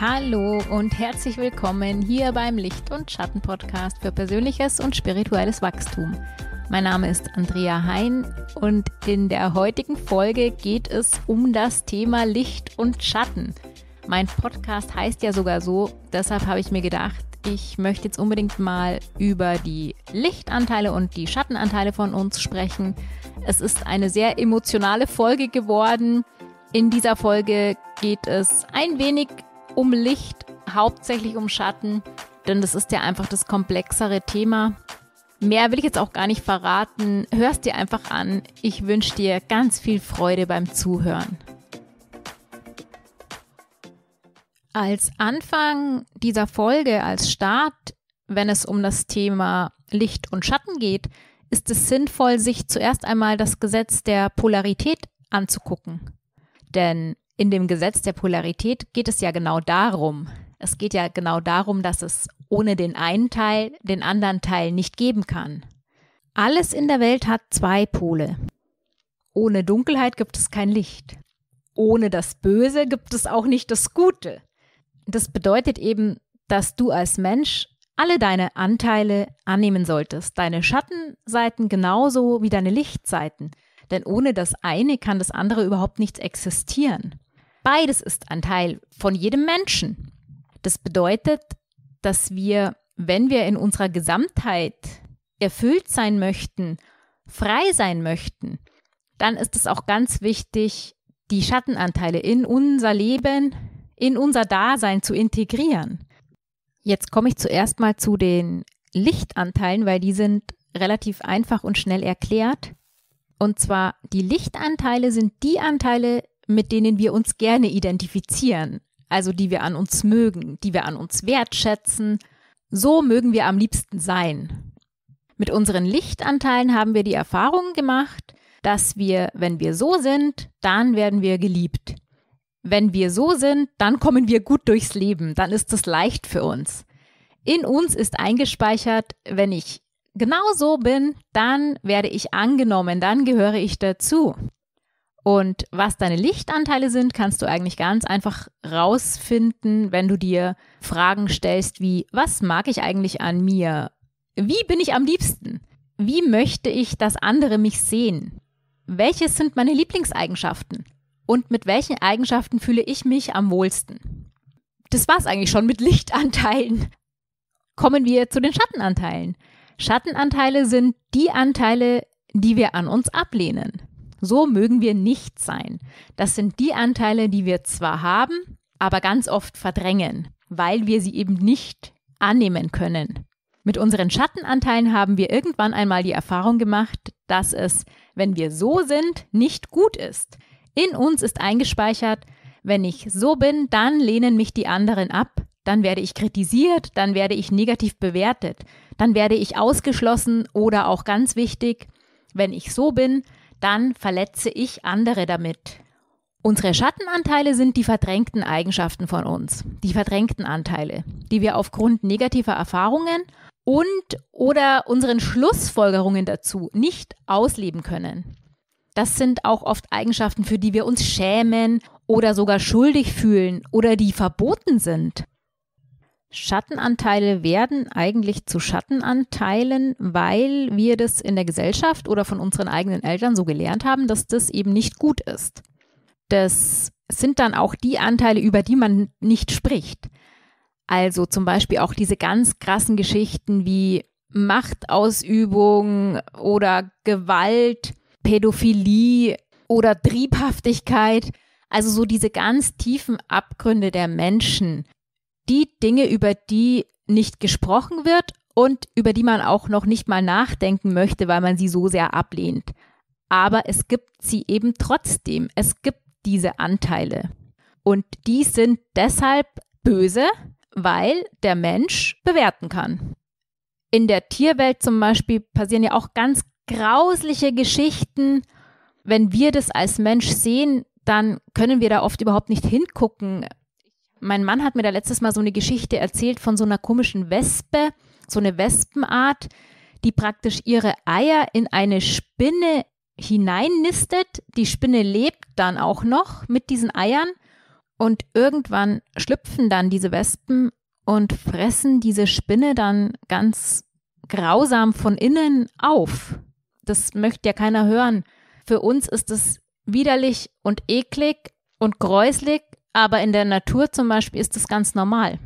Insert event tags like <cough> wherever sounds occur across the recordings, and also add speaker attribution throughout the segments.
Speaker 1: Hallo und herzlich willkommen hier beim Licht- und Schatten-Podcast für persönliches und spirituelles Wachstum. Mein Name ist Andrea Hein und in der heutigen Folge geht es um das Thema Licht und Schatten. Mein Podcast heißt ja sogar so, deshalb habe ich mir gedacht, ich möchte jetzt unbedingt mal über die Lichtanteile und die Schattenanteile von uns sprechen. Es ist eine sehr emotionale Folge geworden. In dieser Folge geht es ein wenig um Licht, hauptsächlich um Schatten, denn das ist ja einfach das komplexere Thema. Mehr will ich jetzt auch gar nicht verraten. Hörst dir einfach an. Ich wünsche dir ganz viel Freude beim Zuhören. Als Anfang dieser Folge, als Start, wenn es um das Thema Licht und Schatten geht, ist es sinnvoll, sich zuerst einmal das Gesetz der Polarität anzugucken. Denn in dem Gesetz der Polarität geht es ja genau darum. Es geht ja genau darum, dass es ohne den einen Teil den anderen Teil nicht geben kann. Alles in der Welt hat zwei Pole. Ohne Dunkelheit gibt es kein Licht. Ohne das Böse gibt es auch nicht das Gute. Das bedeutet eben, dass du als Mensch alle deine Anteile annehmen solltest, deine Schattenseiten genauso wie deine Lichtseiten. Denn ohne das eine kann das andere überhaupt nicht existieren. Beides ist ein Teil von jedem Menschen. Das bedeutet, dass wir, wenn wir in unserer Gesamtheit erfüllt sein möchten, frei sein möchten, dann ist es auch ganz wichtig, die Schattenanteile in unser Leben, in unser Dasein zu integrieren. Jetzt komme ich zuerst mal zu den Lichtanteilen, weil die sind relativ einfach und schnell erklärt. Und zwar, die Lichtanteile sind die Anteile, mit denen wir uns gerne identifizieren, also die wir an uns mögen, die wir an uns wertschätzen. So mögen wir am liebsten sein. Mit unseren Lichtanteilen haben wir die Erfahrung gemacht, dass wir, wenn wir so sind, dann werden wir geliebt. Wenn wir so sind, dann kommen wir gut durchs Leben, dann ist es leicht für uns. In uns ist eingespeichert, wenn ich genau so bin, dann werde ich angenommen, dann gehöre ich dazu. Und was deine Lichtanteile sind, kannst du eigentlich ganz einfach rausfinden, wenn du dir Fragen stellst wie, was mag ich eigentlich an mir? Wie bin ich am liebsten? Wie möchte ich, dass andere mich sehen? Welches sind meine Lieblingseigenschaften? und mit welchen Eigenschaften fühle ich mich am wohlsten. Das war's eigentlich schon mit <laughs> Lichtanteilen. Kommen wir zu den Schattenanteilen. Schattenanteile sind die Anteile, die wir an uns ablehnen. So mögen wir nicht sein. Das sind die Anteile, die wir zwar haben, aber ganz oft verdrängen, weil wir sie eben nicht annehmen können. Mit unseren Schattenanteilen haben wir irgendwann einmal die Erfahrung gemacht, dass es, wenn wir so sind, nicht gut ist. In uns ist eingespeichert, wenn ich so bin, dann lehnen mich die anderen ab, dann werde ich kritisiert, dann werde ich negativ bewertet, dann werde ich ausgeschlossen oder auch ganz wichtig, wenn ich so bin, dann verletze ich andere damit. Unsere Schattenanteile sind die verdrängten Eigenschaften von uns, die verdrängten Anteile, die wir aufgrund negativer Erfahrungen und oder unseren Schlussfolgerungen dazu nicht ausleben können. Das sind auch oft Eigenschaften, für die wir uns schämen oder sogar schuldig fühlen oder die verboten sind. Schattenanteile werden eigentlich zu Schattenanteilen, weil wir das in der Gesellschaft oder von unseren eigenen Eltern so gelernt haben, dass das eben nicht gut ist. Das sind dann auch die Anteile, über die man nicht spricht. Also zum Beispiel auch diese ganz krassen Geschichten wie Machtausübung oder Gewalt Pädophilie oder Triebhaftigkeit, also so diese ganz tiefen Abgründe der Menschen, die Dinge, über die nicht gesprochen wird und über die man auch noch nicht mal nachdenken möchte, weil man sie so sehr ablehnt. Aber es gibt sie eben trotzdem. Es gibt diese Anteile. Und die sind deshalb böse, weil der Mensch bewerten kann. In der Tierwelt zum Beispiel passieren ja auch ganz grausliche Geschichten. Wenn wir das als Mensch sehen, dann können wir da oft überhaupt nicht hingucken. Mein Mann hat mir da letztes Mal so eine Geschichte erzählt von so einer komischen Wespe, so eine Wespenart, die praktisch ihre Eier in eine Spinne hineinnistet. Die Spinne lebt dann auch noch mit diesen Eiern. Und irgendwann schlüpfen dann diese Wespen und fressen diese Spinne dann ganz grausam von innen auf. Das möchte ja keiner hören. Für uns ist es widerlich und eklig und gräuslich, aber in der Natur zum Beispiel ist es ganz normal.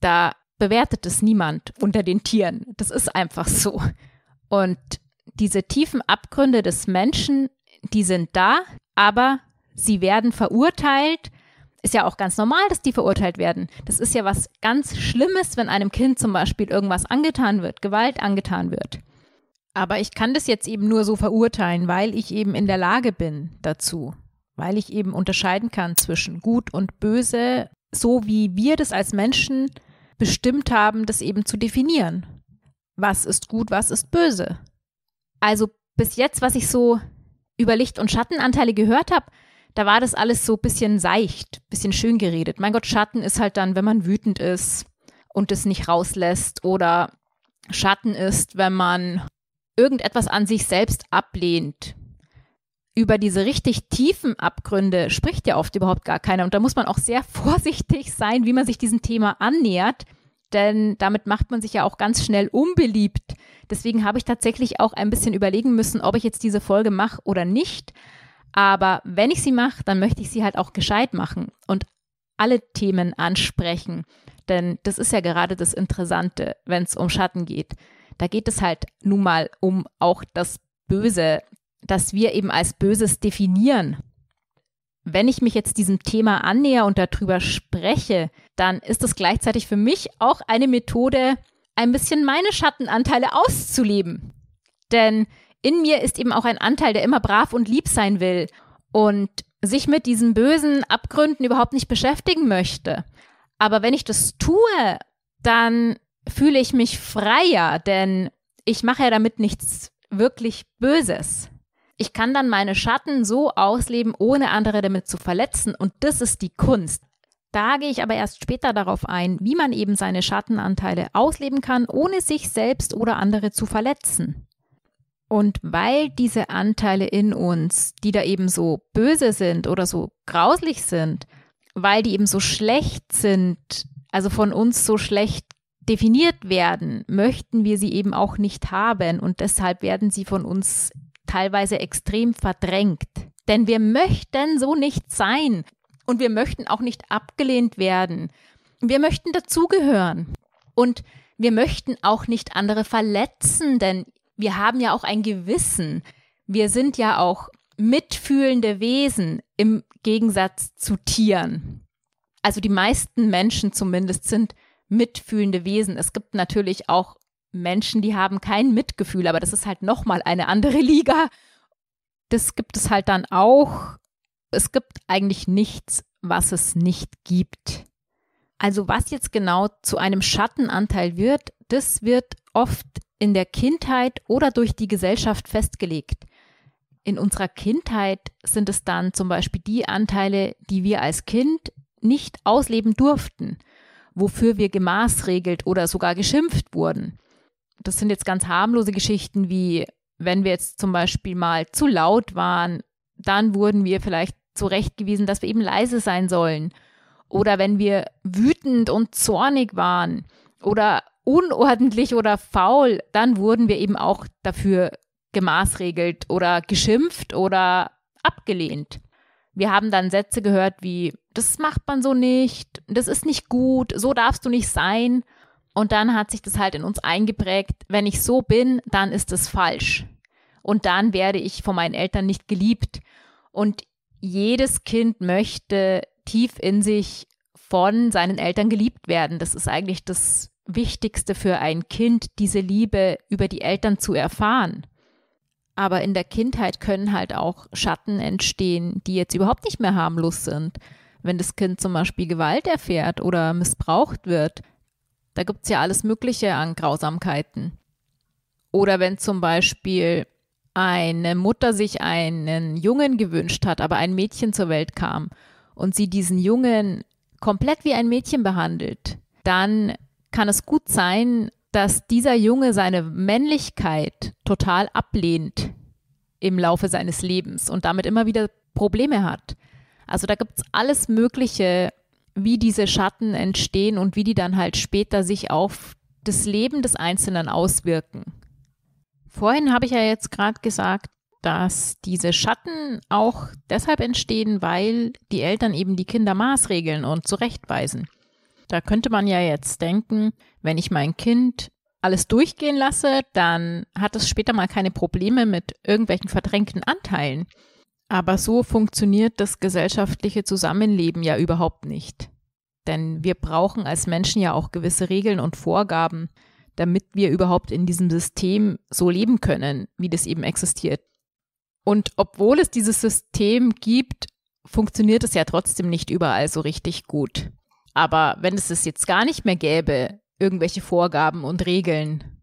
Speaker 1: Da bewertet es niemand unter den Tieren. Das ist einfach so. Und diese tiefen Abgründe des Menschen, die sind da, aber sie werden verurteilt. Ist ja auch ganz normal, dass die verurteilt werden. Das ist ja was ganz Schlimmes, wenn einem Kind zum Beispiel irgendwas angetan wird, Gewalt angetan wird. Aber ich kann das jetzt eben nur so verurteilen, weil ich eben in der Lage bin dazu, weil ich eben unterscheiden kann zwischen gut und böse, so wie wir das als Menschen bestimmt haben, das eben zu definieren. Was ist gut, was ist böse? Also bis jetzt, was ich so über Licht- und Schattenanteile gehört habe, da war das alles so ein bisschen seicht, bisschen schön geredet. Mein Gott, Schatten ist halt dann, wenn man wütend ist und es nicht rauslässt oder Schatten ist, wenn man irgendetwas an sich selbst ablehnt. Über diese richtig tiefen Abgründe spricht ja oft überhaupt gar keiner. Und da muss man auch sehr <laughs> vorsichtig sein, wie man sich diesem Thema annähert, denn damit macht man sich ja auch ganz schnell unbeliebt. Deswegen habe ich tatsächlich auch ein bisschen überlegen müssen, ob ich jetzt diese Folge mache oder nicht. Aber wenn ich sie mache, dann möchte ich sie halt auch gescheit machen und alle Themen ansprechen. Denn das ist ja gerade das Interessante, wenn es um Schatten geht. Da geht es halt nun mal um auch das Böse, das wir eben als Böses definieren. Wenn ich mich jetzt diesem Thema annäher und darüber spreche, dann ist es gleichzeitig für mich auch eine Methode, ein bisschen meine Schattenanteile auszuleben. Denn in mir ist eben auch ein Anteil, der immer brav und lieb sein will und sich mit diesen bösen Abgründen überhaupt nicht beschäftigen möchte. Aber wenn ich das tue, dann fühle ich mich freier, denn ich mache ja damit nichts wirklich Böses. Ich kann dann meine Schatten so ausleben, ohne andere damit zu verletzen. Und das ist die Kunst. Da gehe ich aber erst später darauf ein, wie man eben seine Schattenanteile ausleben kann, ohne sich selbst oder andere zu verletzen. Und weil diese Anteile in uns, die da eben so böse sind oder so grauslich sind, weil die eben so schlecht sind, also von uns so schlecht definiert werden, möchten wir sie eben auch nicht haben und deshalb werden sie von uns teilweise extrem verdrängt. Denn wir möchten so nicht sein und wir möchten auch nicht abgelehnt werden. Wir möchten dazugehören und wir möchten auch nicht andere verletzen, denn wir haben ja auch ein Gewissen. Wir sind ja auch mitfühlende Wesen im Gegensatz zu Tieren. Also die meisten Menschen zumindest sind mitfühlende Wesen. Es gibt natürlich auch Menschen, die haben kein Mitgefühl, aber das ist halt nochmal eine andere <laughs> Liga. Das gibt es halt dann auch. Es gibt eigentlich nichts, was es nicht gibt. Also was jetzt genau zu einem Schattenanteil wird, das wird oft in der Kindheit oder durch die Gesellschaft festgelegt. In unserer Kindheit sind es dann zum Beispiel die Anteile, die wir als Kind nicht ausleben durften wofür wir gemaßregelt oder sogar geschimpft wurden. Das sind jetzt ganz harmlose Geschichten wie, wenn wir jetzt zum Beispiel mal zu laut waren, dann wurden wir vielleicht zurechtgewiesen, dass wir eben leise sein sollen. Oder wenn wir wütend und zornig waren oder unordentlich oder faul, dann wurden wir eben auch dafür gemaßregelt oder geschimpft oder abgelehnt. Wir haben dann Sätze gehört wie, das macht man so nicht, das ist nicht gut, so darfst du nicht sein. Und dann hat sich das halt in uns eingeprägt, wenn ich so bin, dann ist es falsch. Und dann werde ich von meinen Eltern nicht geliebt. Und jedes Kind möchte tief in sich von seinen Eltern geliebt werden. Das ist eigentlich das Wichtigste für ein Kind, diese Liebe über die Eltern zu erfahren. Aber in der Kindheit können halt auch Schatten entstehen, die jetzt überhaupt nicht mehr harmlos sind wenn das Kind zum Beispiel Gewalt erfährt oder missbraucht wird. Da gibt es ja alles Mögliche an Grausamkeiten. Oder wenn zum Beispiel eine Mutter sich einen Jungen gewünscht hat, aber ein Mädchen zur Welt kam und sie diesen Jungen komplett wie ein Mädchen behandelt, dann kann es gut sein, dass dieser Junge seine Männlichkeit total ablehnt im Laufe seines Lebens und damit immer wieder Probleme hat. Also da gibt es alles Mögliche, wie diese Schatten entstehen und wie die dann halt später sich auf das Leben des Einzelnen auswirken. Vorhin habe ich ja jetzt gerade gesagt, dass diese Schatten auch deshalb entstehen, weil die Eltern eben die Kinder maßregeln und zurechtweisen. Da könnte man ja jetzt denken, wenn ich mein Kind alles durchgehen lasse, dann hat es später mal keine Probleme mit irgendwelchen verdrängten Anteilen. Aber so funktioniert das gesellschaftliche Zusammenleben ja überhaupt nicht. Denn wir brauchen als Menschen ja auch gewisse Regeln und Vorgaben, damit wir überhaupt in diesem System so leben können, wie das eben existiert. Und obwohl es dieses System gibt, funktioniert es ja trotzdem nicht überall so richtig gut. Aber wenn es es jetzt gar nicht mehr gäbe, irgendwelche Vorgaben und Regeln,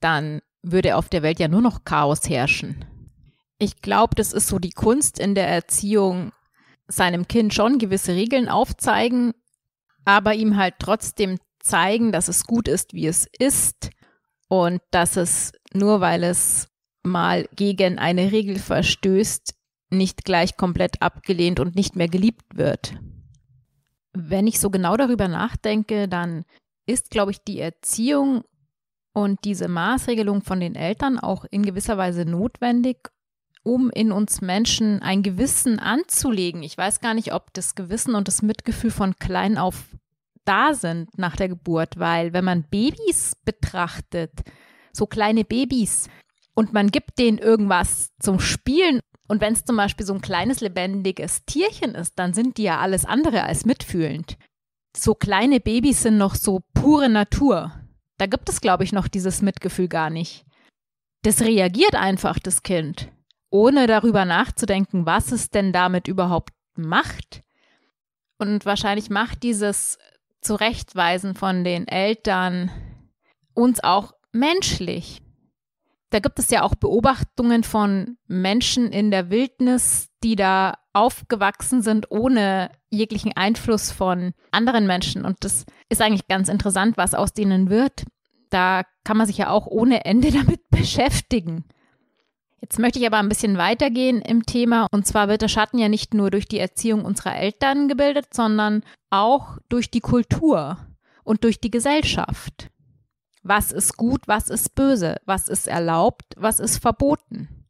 Speaker 1: dann würde auf der Welt ja nur noch Chaos herrschen. Ich glaube, das ist so die Kunst in der Erziehung, seinem Kind schon gewisse Regeln aufzeigen, aber ihm halt trotzdem zeigen, dass es gut ist, wie es ist und dass es nur weil es mal gegen eine Regel verstößt, nicht gleich komplett abgelehnt und nicht mehr geliebt wird. Wenn ich so genau darüber nachdenke, dann ist, glaube ich, die Erziehung und diese Maßregelung von den Eltern auch in gewisser Weise notwendig, um in uns Menschen ein Gewissen anzulegen. Ich weiß gar nicht, ob das Gewissen und das Mitgefühl von klein auf da sind nach der Geburt, weil wenn man Babys betrachtet, so kleine Babys, und man gibt denen irgendwas zum Spielen und wenn es zum Beispiel so ein kleines lebendiges Tierchen ist, dann sind die ja alles andere als mitfühlend. So kleine Babys sind noch so pure Natur. Da gibt es, glaube ich, noch dieses Mitgefühl gar nicht. Das reagiert einfach, das Kind, ohne darüber nachzudenken, was es denn damit überhaupt macht. Und wahrscheinlich macht dieses Zurechtweisen von den Eltern uns auch menschlich. Da gibt es ja auch Beobachtungen von Menschen in der Wildnis, die da aufgewachsen sind ohne jeglichen Einfluss von anderen Menschen. Und das ist eigentlich ganz interessant, was aus denen wird. Da kann man sich ja auch ohne Ende <laughs> damit beschäftigen. Jetzt möchte ich aber ein bisschen weitergehen im Thema. Und zwar wird der Schatten ja nicht nur durch die Erziehung unserer Eltern gebildet, sondern auch durch die Kultur und durch die Gesellschaft. Was ist gut, was ist böse, was ist erlaubt, was ist verboten.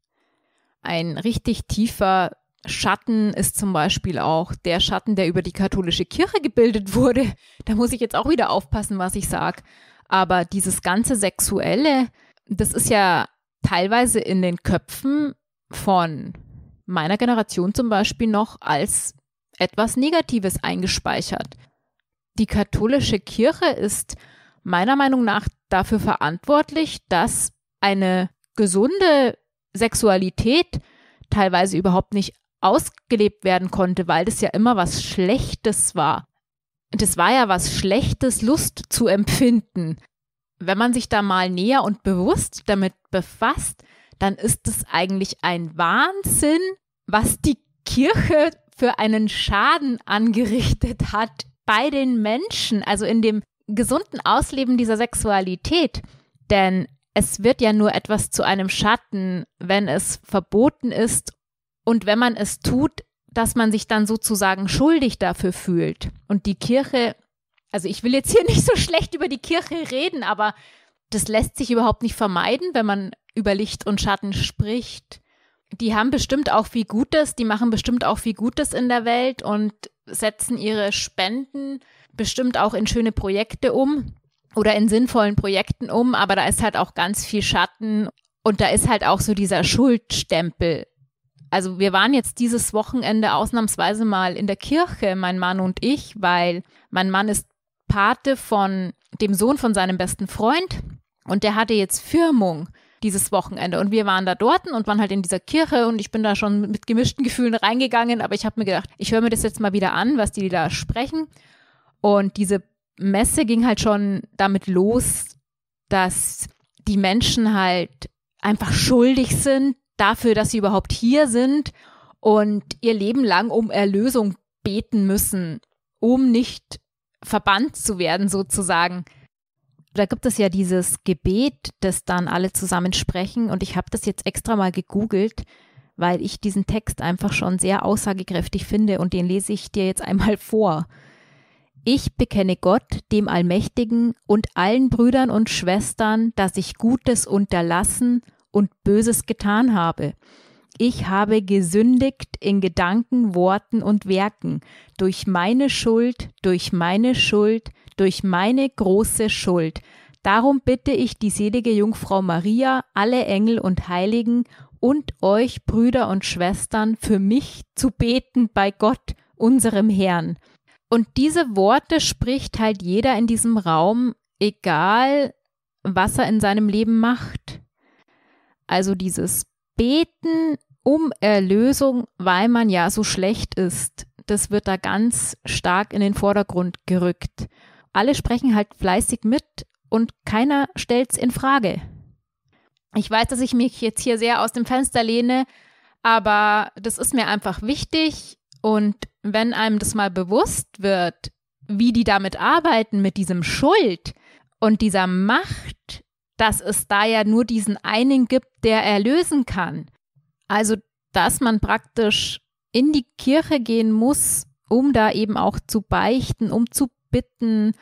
Speaker 1: Ein richtig tiefer Schatten ist zum Beispiel auch der Schatten, der über die katholische Kirche gebildet wurde. Da muss ich jetzt auch wieder aufpassen, was ich sage. Aber dieses ganze Sexuelle, das ist ja teilweise in den Köpfen von meiner Generation zum Beispiel noch als etwas Negatives eingespeichert. Die katholische Kirche ist meiner Meinung nach dafür verantwortlich, dass eine gesunde Sexualität teilweise überhaupt nicht ausgelebt werden konnte, weil das ja immer was Schlechtes war. Das war ja was Schlechtes, Lust zu empfinden. Wenn man sich da mal näher und bewusst damit befasst, dann ist es eigentlich ein Wahnsinn, was die Kirche für einen Schaden angerichtet hat bei den Menschen, also in dem gesunden Ausleben dieser Sexualität. Denn es wird ja nur etwas zu einem Schatten, wenn es verboten ist und wenn man es tut, dass man sich dann sozusagen schuldig dafür fühlt. Und die Kirche, also ich will jetzt hier <laughs> nicht so schlecht über die Kirche reden, aber das lässt sich überhaupt nicht vermeiden, wenn man über Licht und Schatten spricht. Die haben bestimmt auch viel Gutes, die machen bestimmt auch viel Gutes in der Welt und setzen ihre Spenden bestimmt auch in schöne Projekte um oder in sinnvollen Projekten um, aber da ist halt auch ganz viel Schatten und da ist halt auch so dieser Schuldstempel. Also wir waren jetzt dieses Wochenende ausnahmsweise mal in der Kirche, mein Mann und ich, weil mein Mann ist Pate von dem Sohn von seinem besten Freund und der hatte jetzt Firmung dieses Wochenende. Und wir waren da dort und waren halt in dieser Kirche und ich bin da schon mit gemischten Gefühlen reingegangen, aber ich habe mir gedacht, ich höre mir das jetzt mal wieder an, was die da sprechen. Und diese Messe ging halt schon damit los, dass die Menschen halt einfach schuldig sind dafür, dass sie überhaupt hier sind und ihr Leben lang um Erlösung beten müssen, um nicht verbannt zu werden sozusagen. Da gibt es ja dieses Gebet, das dann alle zusammen sprechen und ich habe das jetzt extra mal gegoogelt, weil ich diesen Text einfach schon sehr aussagekräftig finde und den lese ich dir jetzt einmal vor. Ich bekenne Gott, dem Allmächtigen und allen Brüdern und Schwestern, dass ich Gutes unterlassen und Böses getan habe. Ich habe gesündigt in Gedanken, Worten und Werken, durch meine Schuld, durch meine Schuld, durch meine große Schuld. Darum bitte ich die selige Jungfrau Maria, alle Engel und Heiligen und euch, Brüder und Schwestern, für mich zu beten bei Gott, unserem Herrn. Und diese Worte spricht halt jeder in diesem Raum, egal was er in seinem Leben macht. Also dieses Beten um Erlösung, weil man ja so schlecht ist, das wird da ganz stark in den Vordergrund gerückt. Alle sprechen halt fleißig mit und keiner stellt's in Frage. Ich weiß, dass ich mich jetzt hier sehr aus dem Fenster lehne, aber das ist mir einfach wichtig und wenn einem das mal bewusst wird, wie die damit arbeiten, mit diesem Schuld und dieser Macht, dass es da ja nur diesen einen gibt, der erlösen kann. Also, dass man praktisch in die Kirche gehen muss, um da eben auch zu beichten, um zu bitten,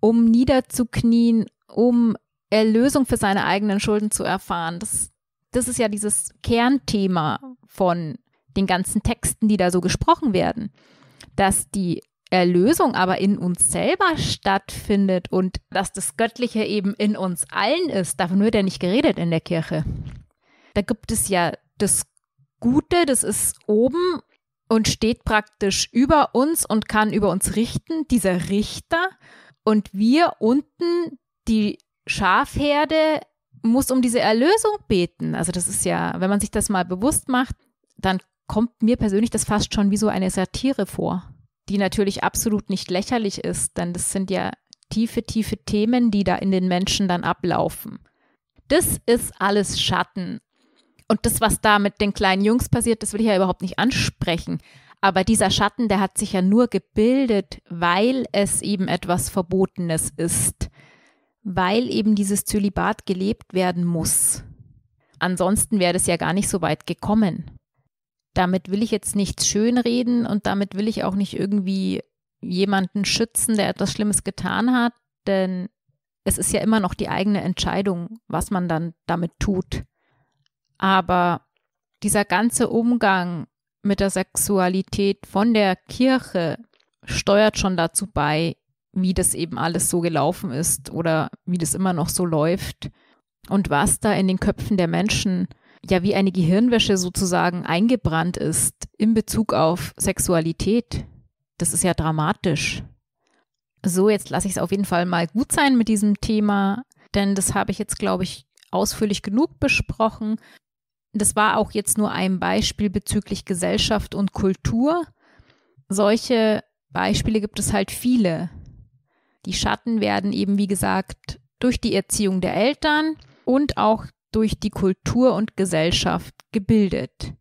Speaker 1: um niederzuknien, um Erlösung für seine eigenen Schulden zu erfahren. Das, das ist ja dieses Kernthema von den ganzen Texten, die da so gesprochen werden, dass die Erlösung aber in uns selber stattfindet und dass das Göttliche eben in uns allen ist. Davon wird ja nicht geredet in der Kirche. Da gibt es ja das Gute, das ist oben und steht praktisch über uns und kann über uns richten, dieser Richter. Und wir unten, die Schafherde, muss um diese Erlösung beten. Also das ist ja, wenn man sich das mal bewusst macht, dann kommt mir persönlich das fast schon wie so eine Satire vor, die natürlich absolut nicht lächerlich ist, denn das sind ja tiefe, tiefe Themen, die da in den Menschen dann ablaufen. Das ist alles Schatten. Und das, was da mit den kleinen Jungs passiert, das will ich ja überhaupt nicht ansprechen. Aber dieser Schatten, der hat sich ja nur gebildet, weil es eben etwas Verbotenes ist. Weil eben dieses Zölibat gelebt werden muss. Ansonsten wäre es ja gar nicht so weit gekommen. Damit will ich jetzt nichts schönreden und damit will ich auch nicht irgendwie jemanden schützen, der etwas Schlimmes getan hat, denn es ist ja immer noch die eigene Entscheidung, was man dann damit tut. Aber dieser ganze Umgang mit der Sexualität von der Kirche steuert schon dazu bei, wie das eben alles so gelaufen ist oder wie das immer noch so läuft und was da in den Köpfen der Menschen ja wie eine Gehirnwäsche sozusagen eingebrannt ist in Bezug auf Sexualität. Das ist ja dramatisch. So, jetzt lasse ich es auf jeden Fall mal gut sein mit diesem Thema, denn das habe ich jetzt, glaube ich, ausführlich genug besprochen. Das war auch jetzt nur ein Beispiel bezüglich Gesellschaft und Kultur. Solche Beispiele gibt es halt viele. Die Schatten werden eben, wie gesagt, durch die Erziehung der Eltern und auch durch die Kultur und Gesellschaft gebildet.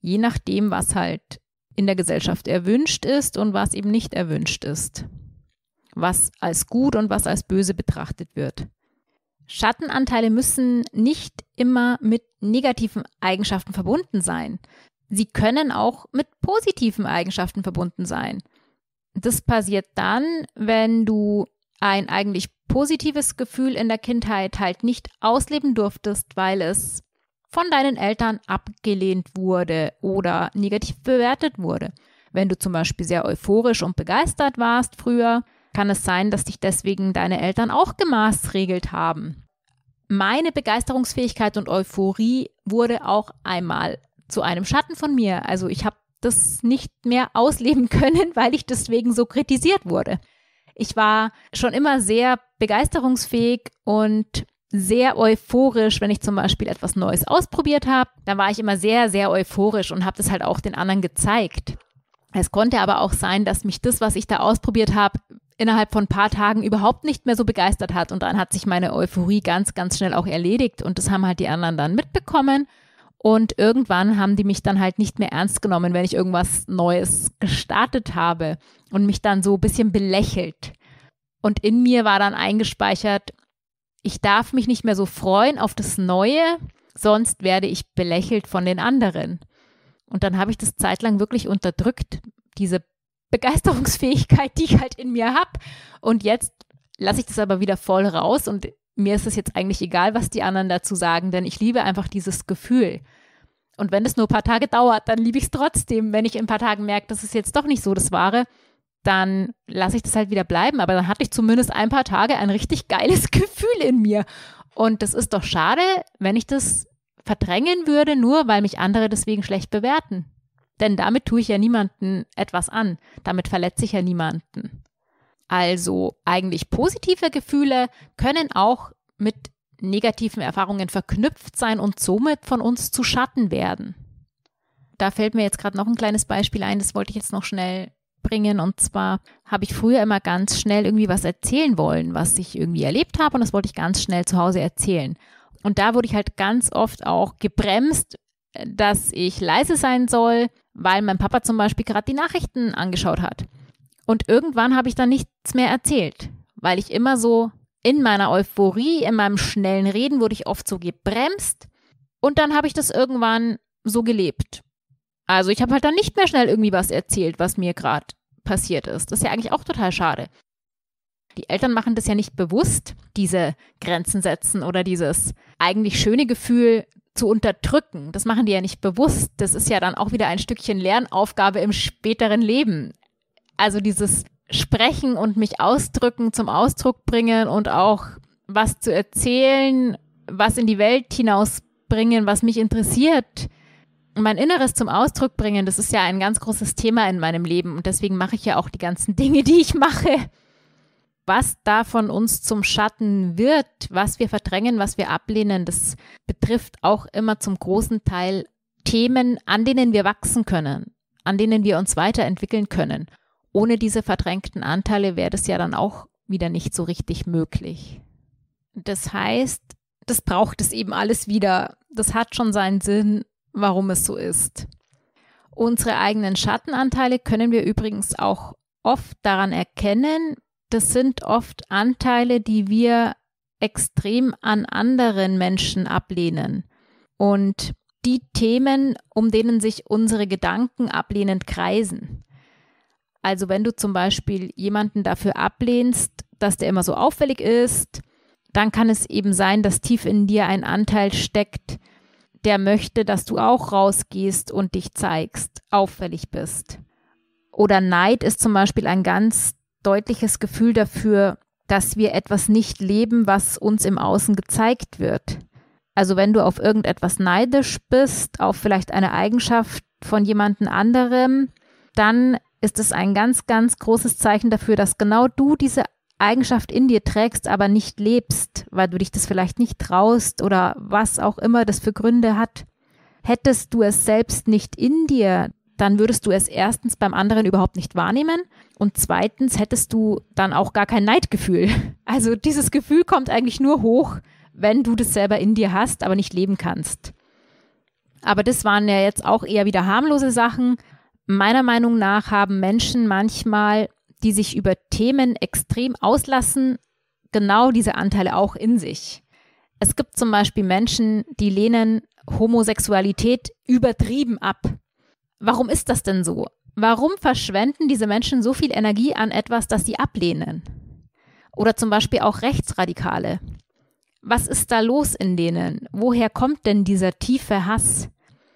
Speaker 1: Je nachdem, was halt in der Gesellschaft erwünscht ist und was eben nicht erwünscht ist. Was als gut und was als böse betrachtet wird. Schattenanteile müssen nicht immer mit negativen Eigenschaften verbunden sein. Sie können auch mit positiven Eigenschaften verbunden sein. Das passiert dann, wenn du ein eigentlich positives Gefühl in der Kindheit halt nicht ausleben durftest, weil es von deinen Eltern abgelehnt wurde oder negativ bewertet wurde. Wenn du zum Beispiel sehr euphorisch und begeistert warst früher, kann es sein, dass dich deswegen deine Eltern auch gemaßregelt haben. Meine Begeisterungsfähigkeit und Euphorie wurde auch einmal zu einem Schatten von mir. Also ich habe das nicht mehr ausleben <laughs> können, weil ich deswegen so kritisiert wurde. Ich war schon immer sehr begeisterungsfähig und sehr euphorisch, wenn ich zum Beispiel etwas Neues ausprobiert habe. Da war ich immer sehr, sehr euphorisch und habe das halt auch den anderen gezeigt. Es konnte aber auch sein, dass mich das, was ich da ausprobiert habe, innerhalb von ein paar Tagen überhaupt nicht mehr so begeistert hat. Und dann hat sich meine Euphorie ganz, ganz schnell auch erledigt. Und das haben halt die anderen dann mitbekommen. Und irgendwann haben die mich dann halt nicht mehr ernst genommen, wenn ich irgendwas Neues gestartet habe und mich dann so ein bisschen belächelt. Und in mir war dann eingespeichert, ich darf mich nicht mehr so freuen auf das Neue, sonst werde ich belächelt von den anderen. Und dann habe ich das zeitlang wirklich unterdrückt, diese Begeisterungsfähigkeit, die ich halt in mir habe. Und jetzt lasse ich das aber wieder voll raus und mir ist es jetzt eigentlich egal, was die anderen dazu sagen, denn ich liebe einfach dieses Gefühl. Und wenn es nur ein paar Tage dauert, dann liebe ich es trotzdem. Wenn ich in ein paar Tagen merke, das ist jetzt doch nicht so das Wahre, dann lasse ich das halt wieder bleiben. Aber dann hatte ich zumindest ein paar Tage ein richtig geiles <laughs> Gefühl in mir. Und das ist doch schade, wenn ich das verdrängen würde, nur weil mich andere deswegen schlecht bewerten. Denn damit tue ich ja niemanden etwas an. Damit verletze ich ja niemanden. Also eigentlich positive Gefühle können auch mit negativen Erfahrungen verknüpft sein und somit von uns zu Schatten werden. Da fällt mir jetzt gerade noch ein kleines Beispiel ein, das wollte ich jetzt noch schnell bringen. Und zwar habe ich früher immer ganz schnell irgendwie was erzählen wollen, was ich irgendwie erlebt habe und das wollte ich ganz schnell zu Hause erzählen. Und da wurde ich halt ganz oft auch gebremst, dass ich leise sein soll, weil mein Papa zum Beispiel gerade die Nachrichten angeschaut hat. Und irgendwann habe ich dann nichts mehr erzählt, weil ich immer so in meiner Euphorie, in meinem schnellen Reden wurde ich oft so gebremst und dann habe ich das irgendwann so gelebt. Also ich habe halt dann nicht mehr schnell irgendwie was erzählt, was mir gerade passiert ist. Das ist ja eigentlich auch total schade. Die Eltern machen das ja nicht bewusst, diese Grenzen setzen oder dieses eigentlich schöne Gefühl zu unterdrücken. Das machen die ja nicht bewusst. Das ist ja dann auch wieder ein Stückchen Lernaufgabe im späteren Leben. Also dieses Sprechen und mich ausdrücken, zum Ausdruck bringen und auch was zu erzählen, was in die Welt hinausbringen, was mich interessiert, mein Inneres zum Ausdruck bringen, das ist ja ein ganz großes Thema in meinem Leben und deswegen mache ich ja auch die ganzen <laughs> Dinge, die ich mache. Was da von uns zum Schatten wird, was wir verdrängen, was wir ablehnen, das betrifft auch immer zum großen Teil Themen, an denen wir wachsen können, an denen wir uns weiterentwickeln können ohne diese verdrängten Anteile wäre das ja dann auch wieder nicht so richtig möglich. Das heißt, das braucht es eben alles wieder. Das hat schon seinen Sinn, warum es so ist. Unsere eigenen Schattenanteile können wir übrigens auch oft daran erkennen. Das sind oft Anteile, die wir extrem an anderen Menschen ablehnen. Und die Themen, um denen sich unsere Gedanken ablehnend kreisen. Also wenn du zum Beispiel jemanden dafür ablehnst, dass der immer so auffällig ist, dann kann es eben sein, dass tief in dir ein Anteil steckt, der möchte, dass du auch rausgehst und dich zeigst, auffällig bist. Oder Neid ist zum Beispiel ein ganz deutliches Gefühl dafür, dass wir etwas nicht leben, was uns im Außen gezeigt wird. Also wenn du auf irgendetwas neidisch bist, auf vielleicht eine Eigenschaft von jemandem anderem, dann ist es ein ganz, ganz großes Zeichen dafür, dass genau du diese Eigenschaft in dir trägst, aber nicht lebst, weil du dich das vielleicht nicht traust oder was auch immer das für Gründe hat. Hättest du es selbst nicht in dir, dann würdest du es erstens beim anderen überhaupt nicht wahrnehmen und zweitens hättest du dann auch gar kein Neidgefühl. <laughs> Also dieses Gefühl kommt eigentlich nur hoch, wenn du das selber in dir hast, aber nicht leben kannst. Aber das waren ja jetzt auch eher wieder harmlose Sachen Meiner Meinung nach haben Menschen manchmal, die sich über Themen extrem auslassen, genau diese Anteile auch in sich. Es gibt zum Beispiel Menschen, die lehnen Homosexualität übertrieben ab. Warum ist das denn so? Warum verschwenden diese Menschen so viel Energie an etwas, das sie ablehnen? Oder zum Beispiel auch Rechtsradikale. Was ist da los in denen? Woher kommt denn dieser tiefe Hass?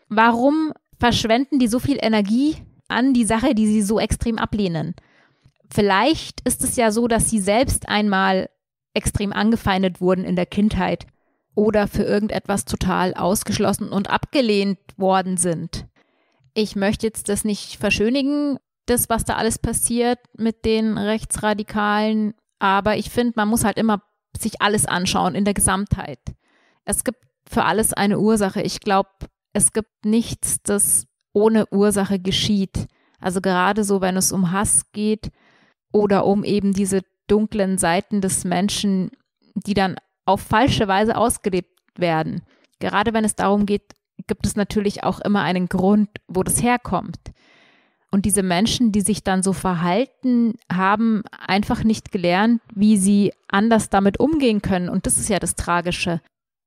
Speaker 1: Warum verschwenden die so viel Energie an die Sache, die sie so extrem ablehnen. Vielleicht ist es ja so, dass sie selbst einmal extrem angefeindet wurden in der Kindheit oder für irgendetwas total ausgeschlossen und abgelehnt worden sind. Ich möchte jetzt das nicht verschönigen, das, was da alles passiert mit den Rechtsradikalen, aber ich finde, man muss halt immer sich alles anschauen in der Gesamtheit. Es gibt für alles eine Ursache. Ich glaube, es gibt nichts, das ohne Ursache geschieht. Also gerade so, wenn es um Hass geht oder um eben diese dunklen Seiten des Menschen, die dann auf falsche Weise ausgelebt werden. Gerade wenn es darum geht, gibt es natürlich auch immer einen Grund, wo das herkommt. Und diese Menschen, die sich dann so verhalten, haben einfach nicht gelernt, wie sie anders damit umgehen können. Und das ist ja das Tragische.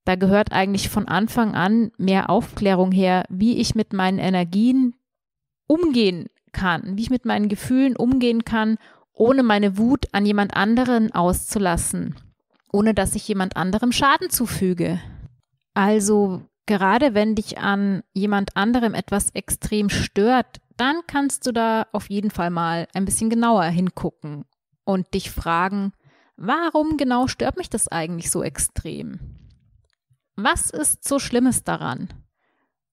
Speaker 1: Da gehört eigentlich von Anfang an mehr Aufklärung her, wie ich mit meinen Energien umgehen kann, wie ich mit meinen Gefühlen umgehen kann, ohne meine Wut an jemand anderen auszulassen, ohne dass ich jemand anderem Schaden zufüge. Also gerade wenn dich an jemand anderem etwas extrem stört, dann kannst du da auf jeden Fall mal ein bisschen genauer hingucken und dich fragen, warum genau stört mich das eigentlich so extrem? Was ist so Schlimmes daran?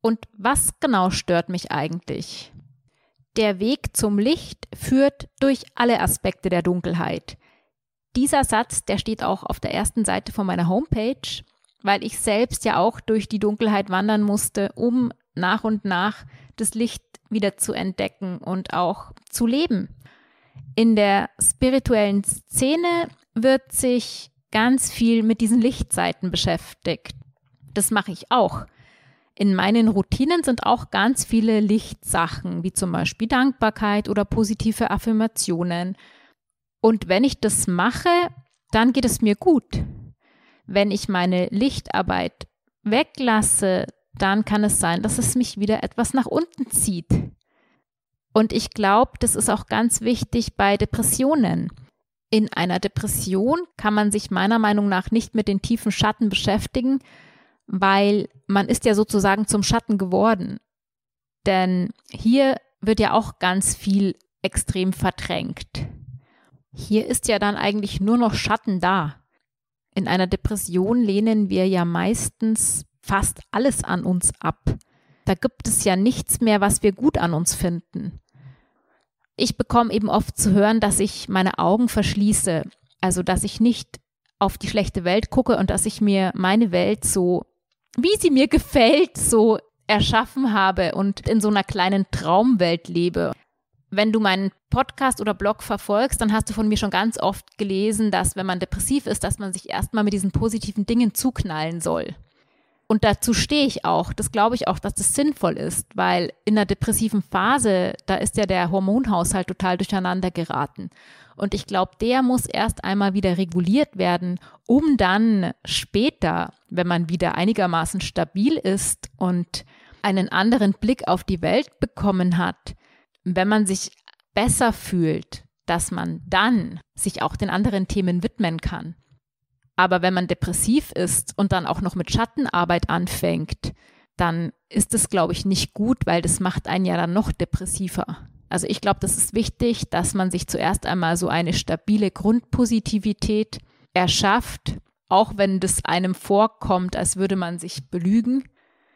Speaker 1: Und was genau stört mich eigentlich? Der Weg zum Licht führt durch alle Aspekte der Dunkelheit. Dieser Satz, der steht auch auf der ersten Seite von meiner Homepage, weil ich selbst ja auch durch die Dunkelheit wandern musste, um nach und nach das Licht wieder zu entdecken und auch zu leben. In der spirituellen Szene wird sich ganz viel mit diesen Lichtseiten beschäftigt. Das mache ich auch. In meinen Routinen sind auch ganz viele Lichtsachen, wie zum Beispiel Dankbarkeit oder positive Affirmationen. Und wenn ich das mache, dann geht es mir gut. Wenn ich meine Lichtarbeit weglasse, dann kann es sein, dass es mich wieder etwas nach unten zieht. Und ich glaube, das ist auch ganz wichtig bei Depressionen. In einer Depression kann man sich meiner Meinung nach nicht mit den tiefen Schatten beschäftigen, weil man ist ja sozusagen zum Schatten geworden. Denn hier wird ja auch ganz viel extrem verdrängt. Hier ist ja dann eigentlich nur noch Schatten da. In einer Depression lehnen wir ja meistens fast alles an uns ab. Da gibt es ja nichts mehr, was wir gut an uns finden. Ich bekomme eben oft zu hören, dass ich meine Augen verschließe, also dass ich nicht auf die schlechte Welt gucke und dass ich mir meine Welt so wie sie mir gefällt, so erschaffen habe und in so einer kleinen Traumwelt lebe. Wenn du meinen Podcast oder Blog verfolgst, dann hast du von mir schon ganz oft gelesen, dass wenn man depressiv ist, dass man sich erstmal mit diesen positiven Dingen zuknallen soll. Und dazu stehe ich auch. Das glaube ich auch, dass das sinnvoll ist, weil in einer depressiven Phase, da ist ja der Hormonhaushalt total durcheinander geraten. Und ich glaube, der muss erst einmal wieder reguliert werden, um dann später, wenn man wieder einigermaßen stabil ist und einen anderen Blick auf die Welt bekommen hat, wenn man sich besser fühlt, dass man dann sich auch den anderen Themen widmen kann. Aber wenn man depressiv ist und dann auch noch mit Schattenarbeit anfängt, dann ist es, glaube ich, nicht gut, weil das macht einen ja dann noch depressiver. Also ich glaube, das ist wichtig, dass man sich zuerst einmal so eine stabile Grundpositivität erschafft, auch wenn das einem vorkommt, als würde man sich belügen.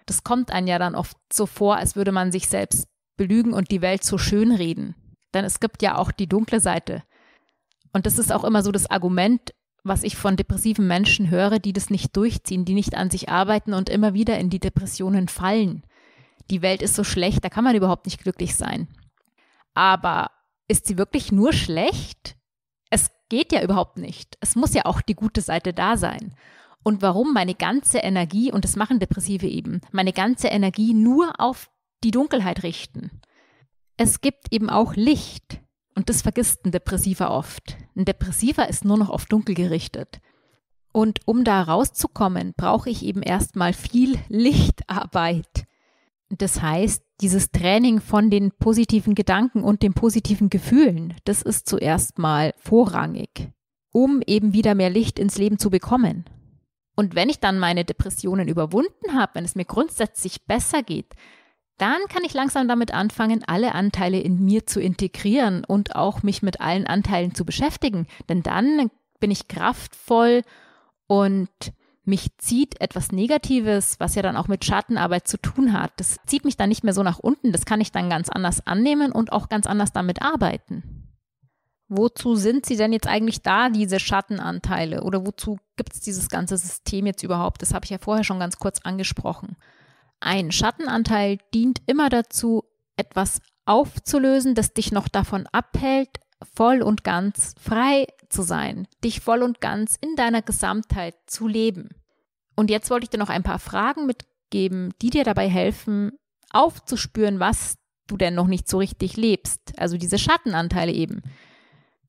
Speaker 1: Das kommt einem ja dann oft so vor, als würde man sich selbst belügen und die Welt so schön reden. Denn es gibt ja auch die dunkle Seite. Und das ist auch immer so das Argument, was ich von depressiven Menschen höre, die das nicht durchziehen, die nicht an sich arbeiten und immer wieder in die Depressionen fallen. Die Welt ist so schlecht, da kann man überhaupt nicht glücklich sein. Aber ist sie wirklich nur schlecht? Es geht ja überhaupt nicht. Es muss ja auch die gute Seite da sein. Und warum meine ganze Energie, und das machen Depressive eben, meine ganze Energie nur auf die Dunkelheit richten? Es gibt eben auch Licht. Und das vergisst ein Depressiver oft. Ein Depressiver ist nur noch auf Dunkel gerichtet. Und um da rauszukommen, brauche ich eben erstmal viel Lichtarbeit. Das heißt, dieses Training von den positiven Gedanken und den positiven Gefühlen, das ist zuerst mal vorrangig, um eben wieder mehr Licht ins Leben zu bekommen. Und wenn ich dann meine Depressionen überwunden habe, wenn es mir grundsätzlich besser geht, dann kann ich langsam damit anfangen, alle Anteile in mir zu integrieren und auch mich mit allen Anteilen zu beschäftigen. Denn dann bin ich kraftvoll und mich zieht etwas Negatives, was ja dann auch mit Schattenarbeit zu tun hat, das zieht mich dann nicht mehr so nach unten, das kann ich dann ganz anders annehmen und auch ganz anders damit arbeiten. Wozu sind sie denn jetzt eigentlich da, diese Schattenanteile? Oder wozu gibt es dieses ganze System jetzt überhaupt? Das habe ich ja vorher schon ganz kurz angesprochen. Ein Schattenanteil dient immer dazu, etwas aufzulösen, das dich noch davon abhält, voll und ganz frei zu sein, dich voll und ganz in deiner Gesamtheit zu leben. Und jetzt wollte ich dir noch ein paar Fragen mitgeben, die dir dabei helfen, aufzuspüren, was du denn noch nicht so richtig lebst. Also diese Schattenanteile eben.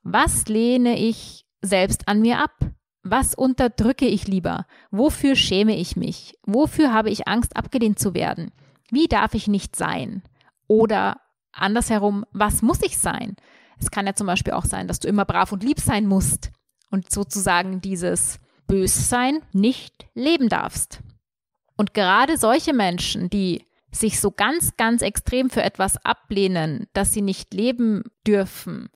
Speaker 1: Was lehne ich selbst an mir ab? Was unterdrücke ich lieber? Wofür schäme ich mich? Wofür habe ich Angst, abgelehnt zu werden? Wie darf ich nicht sein? Oder andersherum, was muss ich sein? Es kann ja zum Beispiel auch sein, dass du immer brav und lieb sein musst und sozusagen dieses Bössein nicht leben darfst. Und gerade solche Menschen, die sich so ganz, ganz extrem für etwas ablehnen, das sie nicht leben dürfen,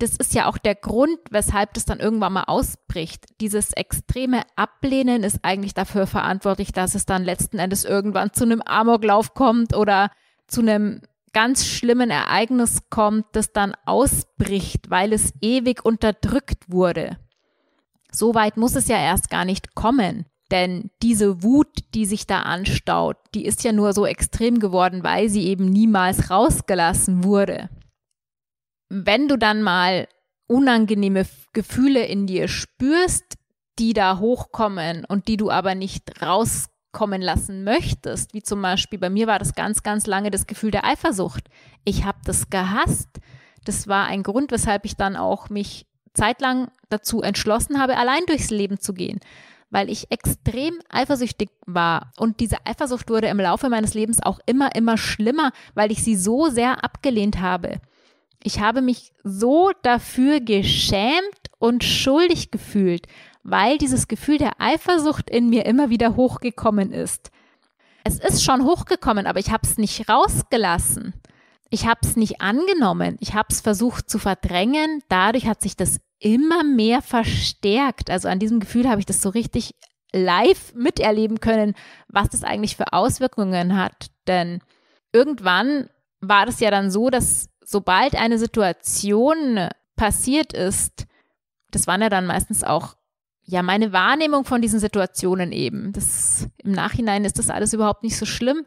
Speaker 1: das ist ja auch der Grund, weshalb das dann irgendwann mal ausbricht. Dieses extreme Ablehnen ist eigentlich dafür verantwortlich, dass es dann letzten Endes irgendwann zu einem Amoklauf kommt oder zu einem ganz schlimmen Ereignis kommt, das dann ausbricht, weil es ewig unterdrückt wurde. So weit muss es ja erst gar nicht kommen. Denn diese Wut, die sich da anstaut, die ist ja nur so extrem geworden, weil sie eben niemals rausgelassen wurde. Wenn du dann mal unangenehme Gefühle in dir spürst, die da hochkommen und die du aber nicht rauskommen lassen möchtest, wie zum Beispiel bei mir war das ganz, ganz lange das Gefühl der Eifersucht. Ich habe das gehasst. Das war ein Grund, weshalb ich dann auch mich zeitlang dazu entschlossen habe, allein durchs Leben zu gehen, weil ich extrem eifersüchtig war. Und diese Eifersucht wurde im Laufe meines Lebens auch immer, immer schlimmer, weil ich sie so sehr abgelehnt habe. Ich habe mich so dafür geschämt und schuldig gefühlt, weil dieses Gefühl der Eifersucht in mir immer wieder hochgekommen ist. Es ist schon hochgekommen, aber ich habe es nicht rausgelassen. Ich habe es nicht angenommen. Ich habe es versucht zu verdrängen. Dadurch hat sich das immer mehr verstärkt. Also an diesem Gefühl habe ich das so richtig live miterleben können, was das eigentlich für Auswirkungen hat. Denn irgendwann war das ja dann so, dass sobald eine Situation passiert ist, das waren ja dann meistens auch ja meine Wahrnehmung von diesen Situationen eben. Das im Nachhinein ist das alles überhaupt nicht so schlimm,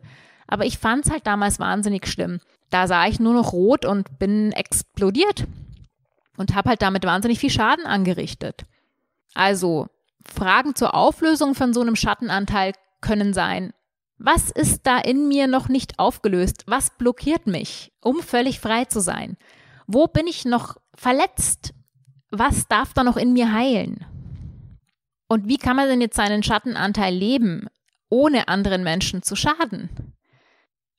Speaker 1: aber ich fand es halt damals wahnsinnig schlimm. Da sah ich nur noch rot und bin explodiert und habe halt damit wahnsinnig viel Schaden angerichtet. Also Fragen zur Auflösung von so einem Schattenanteil können sein, was ist da in mir noch nicht aufgelöst? Was blockiert mich, um völlig frei zu sein? Wo bin ich noch verletzt? Was darf da noch in mir heilen? Und wie kann man denn jetzt seinen Schattenanteil leben, ohne anderen Menschen zu schaden?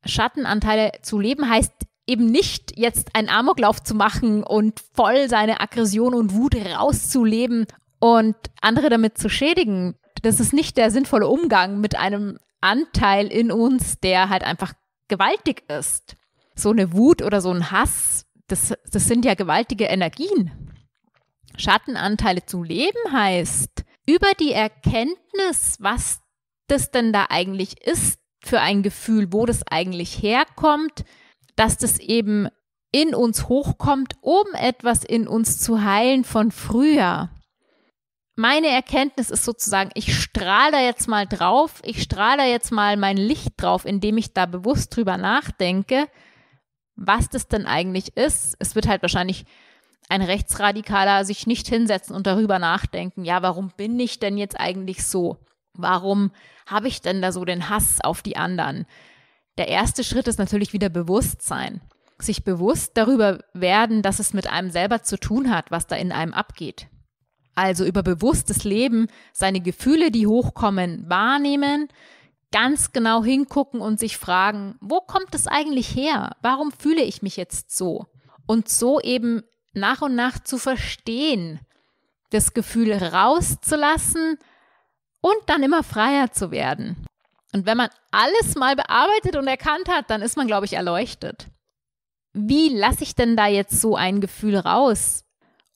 Speaker 1: Schattenanteile zu leben heißt eben nicht jetzt einen Amoklauf zu machen und voll seine Aggression und Wut rauszuleben und andere damit zu schädigen. Das ist nicht der sinnvolle Umgang mit einem Anteil in uns, der halt einfach gewaltig ist. So eine Wut oder so ein Hass, das, das sind ja gewaltige Energien. Schattenanteile zu leben heißt, über die Erkenntnis, was das denn da eigentlich ist, für ein Gefühl, wo das eigentlich herkommt, dass das eben in uns hochkommt, um etwas in uns zu heilen von früher. Meine Erkenntnis ist sozusagen, ich strahle da jetzt mal drauf, ich strahle da jetzt mal mein Licht drauf, indem ich da bewusst drüber nachdenke, was das denn eigentlich ist. Es wird halt wahrscheinlich ein Rechtsradikaler sich nicht hinsetzen und darüber nachdenken, ja, warum bin ich denn jetzt eigentlich so? Warum habe ich denn da so den Hass auf die anderen? Der erste Schritt ist natürlich wieder Bewusstsein. Sich bewusst darüber werden, dass es mit einem selber zu tun hat, was da in einem abgeht. Also über bewusstes Leben seine Gefühle, die hochkommen, wahrnehmen, ganz genau hingucken und sich fragen, wo kommt es eigentlich her? Warum fühle ich mich jetzt so? Und so eben nach und nach zu verstehen, das Gefühl rauszulassen, und dann immer freier zu werden. Und wenn man alles mal bearbeitet und erkannt hat, dann ist man, glaube ich, erleuchtet. Wie lasse ich denn da jetzt so ein Gefühl raus?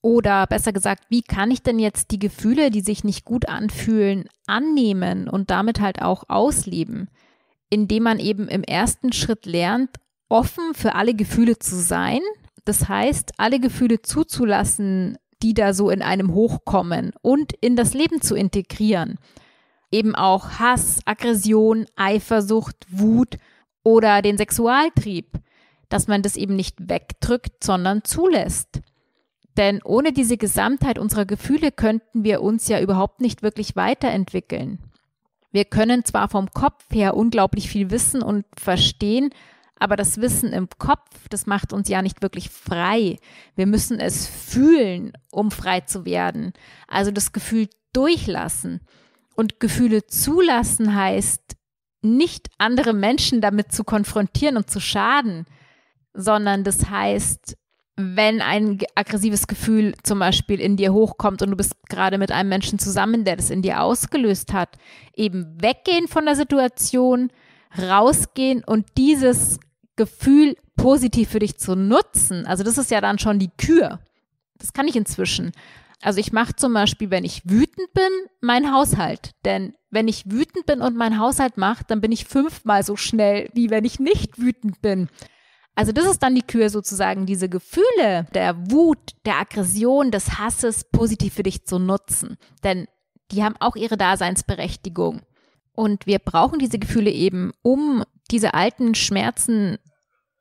Speaker 1: Oder besser gesagt, wie kann ich denn jetzt die Gefühle, die sich nicht gut anfühlen, annehmen und damit halt auch ausleben? Indem man eben im ersten Schritt lernt, offen für alle Gefühle zu sein. Das heißt, alle Gefühle zuzulassen, die da so in einem hochkommen und in das Leben zu integrieren. Eben auch Hass, Aggression, Eifersucht, Wut oder den Sexualtrieb, dass man das eben nicht wegdrückt, sondern zulässt. Denn ohne diese Gesamtheit unserer Gefühle könnten wir uns ja überhaupt nicht wirklich weiterentwickeln. Wir können zwar vom Kopf her unglaublich viel wissen und verstehen, aber das Wissen im Kopf, das macht uns ja nicht wirklich frei. Wir müssen es fühlen, um frei zu werden. Also das Gefühl durchlassen. Und Gefühle zulassen heißt, nicht andere Menschen damit zu konfrontieren und zu schaden, sondern das heißt, wenn ein aggressives Gefühl zum Beispiel in dir hochkommt und du bist gerade mit einem Menschen zusammen, der das in dir ausgelöst hat, eben weggehen von der Situation, rausgehen und dieses Gefühl positiv für dich zu nutzen. Also das ist ja dann schon die Kür. Das kann ich inzwischen. Also ich mache zum Beispiel, wenn ich wütend bin, meinen Haushalt. Denn wenn ich wütend bin und meinen Haushalt mache, dann bin ich fünfmal so schnell, wie wenn ich nicht wütend bin. Also das ist dann die Kür sozusagen, diese Gefühle der Wut, der Aggression, des Hasses positiv für dich zu nutzen. Denn die haben auch ihre Daseinsberechtigung. Und wir brauchen diese Gefühle eben, um diese alten Schmerzen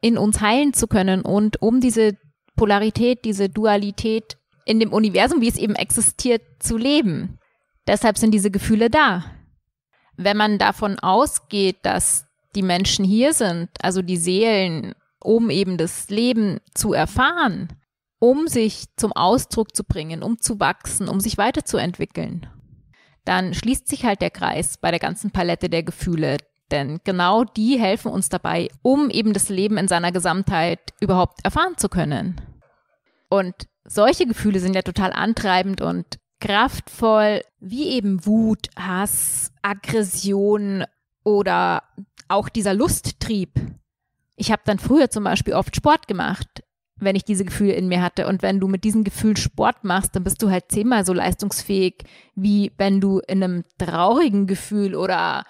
Speaker 1: in uns heilen zu können und um diese Polarität, diese Dualität in dem Universum, wie es eben existiert, zu leben. Deshalb sind diese Gefühle da. Wenn man davon ausgeht, dass die Menschen hier sind, also die Seelen um eben das Leben zu erfahren, um sich zum Ausdruck zu bringen, um zu wachsen, um sich weiterzuentwickeln, dann schließt sich halt der Kreis bei der ganzen Palette der Gefühle. Denn genau die helfen uns dabei, um eben das Leben in seiner Gesamtheit überhaupt erfahren zu können. Und solche Gefühle sind ja total antreibend und kraftvoll, wie eben Wut, Hass, Aggression oder auch dieser Lusttrieb, ich habe dann früher zum Beispiel oft Sport gemacht, wenn ich diese Gefühle in mir hatte. Und wenn du mit diesem Gefühl Sport machst, dann bist du halt zehnmal so leistungsfähig, wie wenn du in einem traurigen Gefühl oder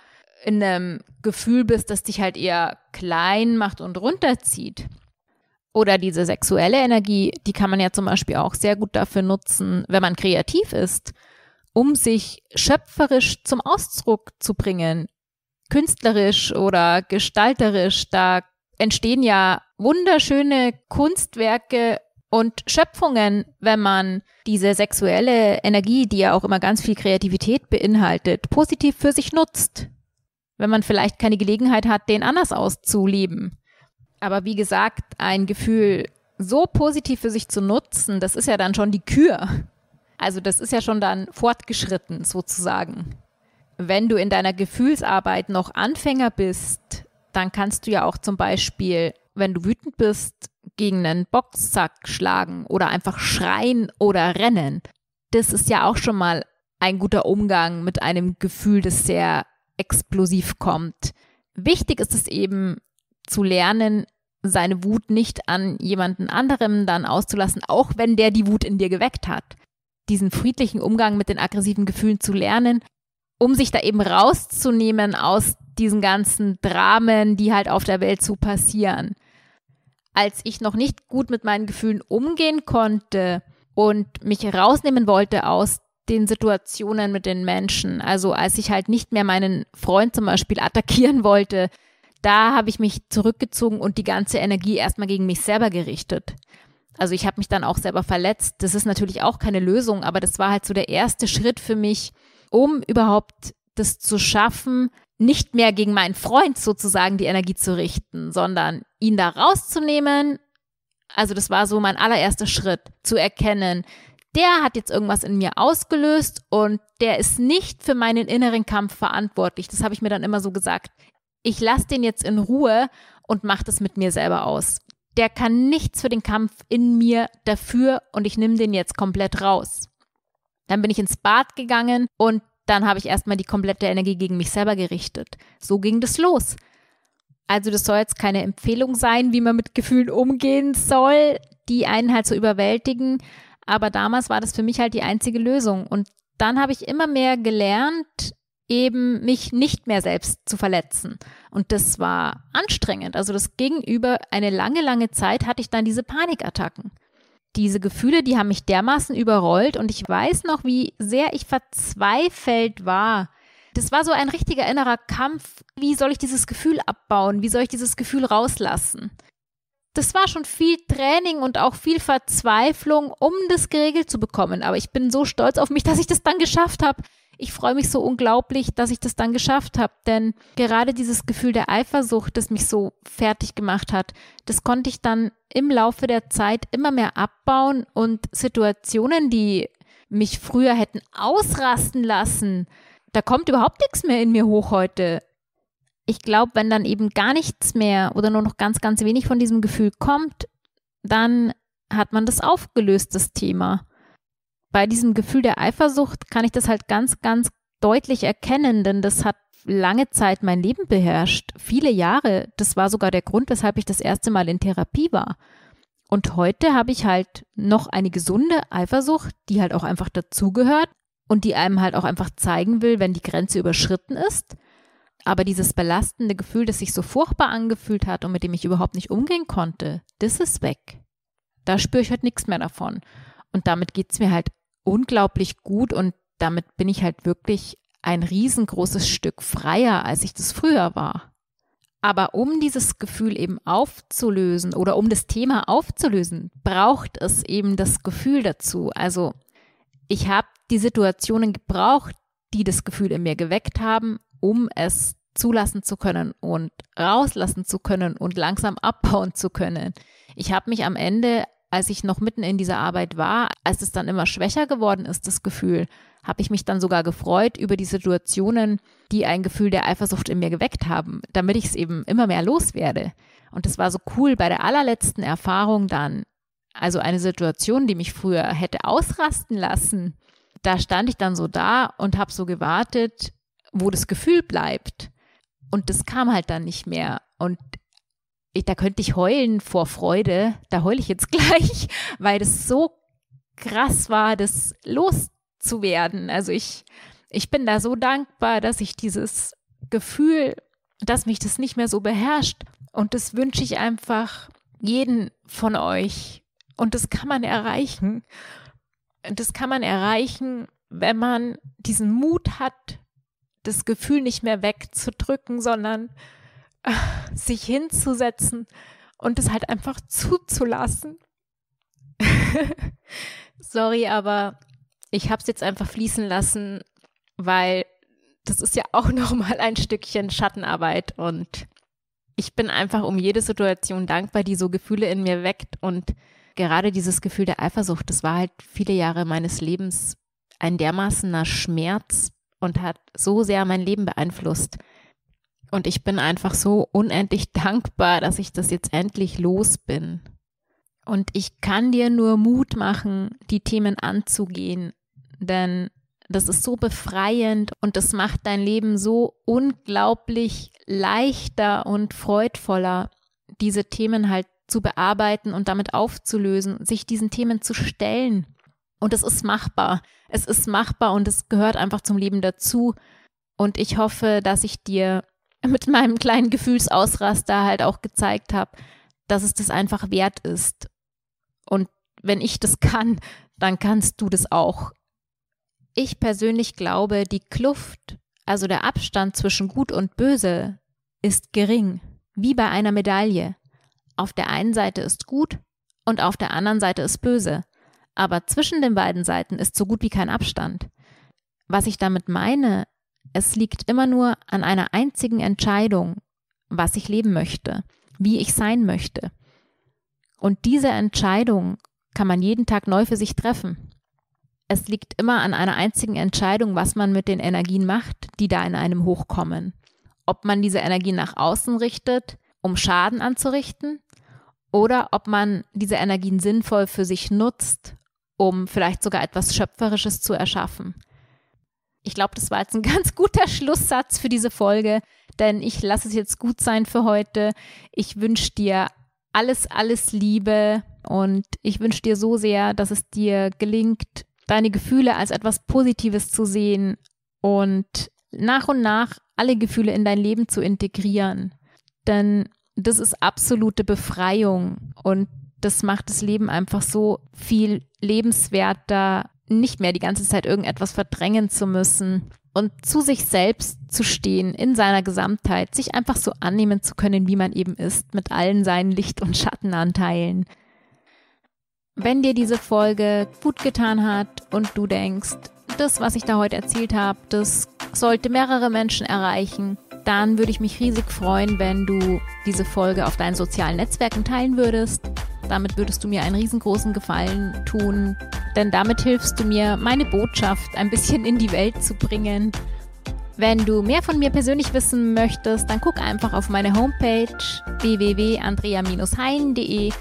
Speaker 1: in einem Gefühl bist, das dich halt eher klein macht und runterzieht. Oder diese sexuelle Energie, die kann man ja zum Beispiel auch sehr gut dafür nutzen, wenn man kreativ ist, um sich schöpferisch zum Ausdruck zu bringen, künstlerisch oder gestalterisch. Da entstehen ja wunderschöne Kunstwerke und Schöpfungen, wenn man diese sexuelle Energie, die ja auch immer ganz viel Kreativität beinhaltet, positiv für sich nutzt. Wenn man vielleicht keine Gelegenheit hat, den anders auszuleben. Aber wie gesagt, ein Gefühl so positiv für sich zu nutzen, das ist ja dann schon die Kür. Also das ist ja schon dann fortgeschritten sozusagen. Wenn du in deiner Gefühlsarbeit noch Anfänger bist, dann kannst du ja auch zum Beispiel, wenn du wütend bist, gegen einen Boxsack schlagen oder einfach schreien oder rennen. Das ist ja auch schon mal ein guter Umgang mit einem Gefühl, das sehr explosiv kommt. Wichtig ist es eben zu lernen, seine Wut nicht an jemanden anderem dann auszulassen, auch wenn der die Wut in dir geweckt hat. Diesen friedlichen Umgang mit den aggressiven Gefühlen zu lernen, um sich da eben rauszunehmen aus diesen ganzen Dramen, die halt auf der Welt so passieren. Als ich noch nicht gut mit meinen Gefühlen umgehen konnte und mich rausnehmen wollte aus den Situationen mit den Menschen, also als ich halt nicht mehr meinen Freund zum Beispiel attackieren wollte, da habe ich mich zurückgezogen und die ganze Energie erstmal gegen mich selber gerichtet. Also ich habe mich dann auch selber verletzt. Das ist natürlich auch keine Lösung, aber das war halt so der erste Schritt für mich, um überhaupt das zu schaffen, nicht mehr gegen meinen Freund sozusagen die Energie zu richten, sondern ihn da rauszunehmen. Also das war so mein allererster Schritt, zu erkennen, der hat jetzt irgendwas in mir ausgelöst und der ist nicht für meinen inneren Kampf verantwortlich. Das habe ich mir dann immer so gesagt. Ich lasse den jetzt in Ruhe und mache das mit mir selber aus. Der kann nichts für den Kampf in mir dafür und ich nehme den jetzt komplett raus. Dann bin ich ins Bad gegangen und dann habe ich erstmal die komplette Energie gegen mich selber gerichtet. So ging das los. Also das soll jetzt keine Empfehlung sein, wie man mit Gefühlen umgehen soll, die einen halt so überwältigen. Aber damals war das für mich halt die einzige Lösung. Und dann habe ich immer mehr gelernt, eben mich nicht mehr selbst zu verletzen. Und das war anstrengend. Also das gegenüber eine lange, lange Zeit hatte ich dann diese Panikattacken diese Gefühle, die haben mich dermaßen überrollt und ich weiß noch, wie sehr ich verzweifelt war. Das war so ein richtiger innerer Kampf. Wie soll ich dieses Gefühl abbauen? Wie soll ich dieses Gefühl rauslassen? Das war schon viel Training und auch viel Verzweiflung, um das geregelt zu bekommen. Aber ich bin so stolz auf mich, dass ich das dann geschafft habe ich freue mich so unglaublich, dass ich das dann geschafft habe, denn gerade dieses Gefühl der Eifersucht, das mich so fertig gemacht hat, das konnte ich dann im Laufe der Zeit immer mehr abbauen und Situationen, die mich früher hätten ausrasten lassen. Da kommt überhaupt nichts mehr in mir hoch heute. Ich glaube, wenn dann eben gar nichts mehr oder nur noch ganz, ganz wenig von diesem Gefühl kommt, dann hat man das aufgelöst, das Thema. Bei diesem Gefühl der Eifersucht kann ich das halt ganz, ganz deutlich erkennen, denn das hat lange Zeit mein Leben beherrscht, viele Jahre. Das war sogar der Grund, weshalb ich das erste Mal in Therapie war. Und heute habe ich halt noch eine gesunde Eifersucht, die halt auch einfach dazugehört und die einem halt auch einfach zeigen will, wenn die Grenze überschritten ist. Aber dieses belastende Gefühl, das sich so furchtbar angefühlt hat und mit dem ich überhaupt nicht umgehen konnte, das ist weg. Da spüre ich halt nichts mehr davon. Und damit geht es mir halt unglaublich gut und damit bin ich halt wirklich ein riesengroßes Stück freier, als ich das früher war. Aber um dieses Gefühl eben aufzulösen oder um das Thema aufzulösen, braucht es eben das Gefühl dazu. Also ich habe die Situationen gebraucht, die das Gefühl in mir geweckt haben, um es zulassen zu können und rauslassen zu können und langsam abbauen zu können. Ich habe mich am Ende, als ich noch mitten in dieser Arbeit war, als es dann immer schwächer geworden ist, das Gefühl, habe ich mich dann sogar gefreut über die Situationen, die ein Gefühl der Eifersucht in mir geweckt haben, damit ich es eben immer mehr loswerde. Und das war so cool bei der allerletzten Erfahrung dann. Also eine Situation, die mich früher hätte ausrasten lassen. Da stand ich dann so da und habe so gewartet, wo das Gefühl bleibt. Und das kam halt dann nicht mehr. Und ich, da könnte ich heulen vor Freude. Da heule ich jetzt <laughs> gleich, weil das so krass war, das los zu werden. Also ich, ich bin da so dankbar, dass ich dieses Gefühl, dass mich das nicht mehr so beherrscht. Und das wünsche ich einfach jeden von euch. Und das kann man erreichen. Das kann man erreichen, wenn man diesen Mut hat, das Gefühl nicht mehr wegzudrücken, sondern äh, sich hinzusetzen und es halt einfach zuzulassen. <laughs> Sorry, aber ich habe es jetzt einfach fließen lassen, weil das ist ja auch <laughs> nochmal ein Stückchen Schattenarbeit und ich bin einfach um jede Situation dankbar, die so Gefühle in mir weckt und gerade dieses Gefühl der Eifersucht, das war halt viele Jahre meines Lebens ein dermaßener Schmerz und hat so sehr mein Leben beeinflusst. Und ich bin einfach so unendlich <laughs> dankbar, dass ich das jetzt endlich los bin. Und ich kann dir nur Mut machen, die Themen anzugehen, denn das ist so befreiend und das macht dein Leben so unglaublich leichter und freudvoller, diese Themen halt zu bearbeiten und damit aufzulösen, sich diesen Themen zu stellen. Und es ist machbar. Es ist machbar und es gehört einfach zum Leben dazu. Und ich hoffe, dass ich dir <laughs> mit meinem kleinen Gefühlsausraster halt auch gezeigt habe, dass es das einfach wert ist. Und wenn ich das <laughs> kann, dann kannst du das auch. Ich persönlich glaube, die Kluft, also der Abstand zwischen Gut und Böse, ist gering, wie bei einer Medaille. Auf der einen Seite ist gut und auf der anderen Seite ist böse. Aber zwischen den beiden Seiten ist so gut wie kein Abstand. Was ich damit meine, es liegt immer nur an einer einzigen Entscheidung, was ich leben möchte, wie ich sein möchte. Und diese Entscheidung kann man jeden Tag neu für sich treffen es liegt immer an einer einzigen Entscheidung, was man mit den Energien macht, die da in einem hochkommen. Ob man diese Energien nach außen richtet, um Schaden anzurichten, oder ob man diese Energien sinnvoll für sich nutzt, um vielleicht sogar etwas Schöpferisches zu erschaffen. Ich glaube, das war jetzt ein <laughs> ganz guter Schlusssatz für diese Folge, denn ich lasse es jetzt gut sein für heute. Ich wünsche dir alles, alles Liebe und ich wünsche dir so sehr, dass es dir gelingt, deine Gefühle als etwas Positives zu sehen und nach und nach alle Gefühle in dein Leben zu integrieren. Denn das ist absolute Befreiung und das macht das Leben einfach so viel lebenswerter, nicht mehr die ganze Zeit irgendetwas verdrängen zu müssen und zu sich selbst zu stehen in seiner Gesamtheit, sich einfach so annehmen zu können, wie man eben ist, mit allen seinen Licht- und Schattenanteilen. Wenn dir diese Folge gut getan hat und du denkst, das, was ich da heute erzählt habe, das sollte mehrere Menschen erreichen, dann würde ich mich riesig freuen, wenn du diese Folge auf deinen sozialen Netzwerken teilen würdest. Damit würdest du mir einen riesengroßen Gefallen tun, denn damit hilfst du mir, meine Botschaft ein bisschen in die Welt zu bringen. Wenn du mehr von mir persönlich wissen möchtest, dann guck einfach auf meine Homepage www.andrea-hein.de.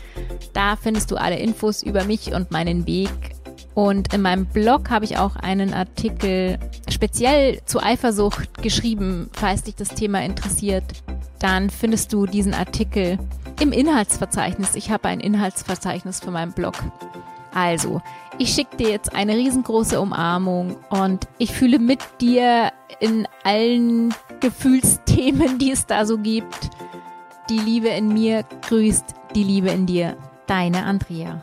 Speaker 1: Da findest du alle Infos über mich und meinen Weg. Und in meinem Blog habe ich auch einen Artikel speziell zu Eifersucht geschrieben, falls dich das Thema interessiert. Dann findest du diesen Artikel im Inhaltsverzeichnis. Ich habe ein Inhaltsverzeichnis für meinen Blog. Also, ich schicke dir jetzt eine riesengroße Umarmung und ich fühle mit dir in allen Gefühlsthemen, die es da so gibt. Die Liebe in mir grüßt die Liebe in dir. Deine Andrea.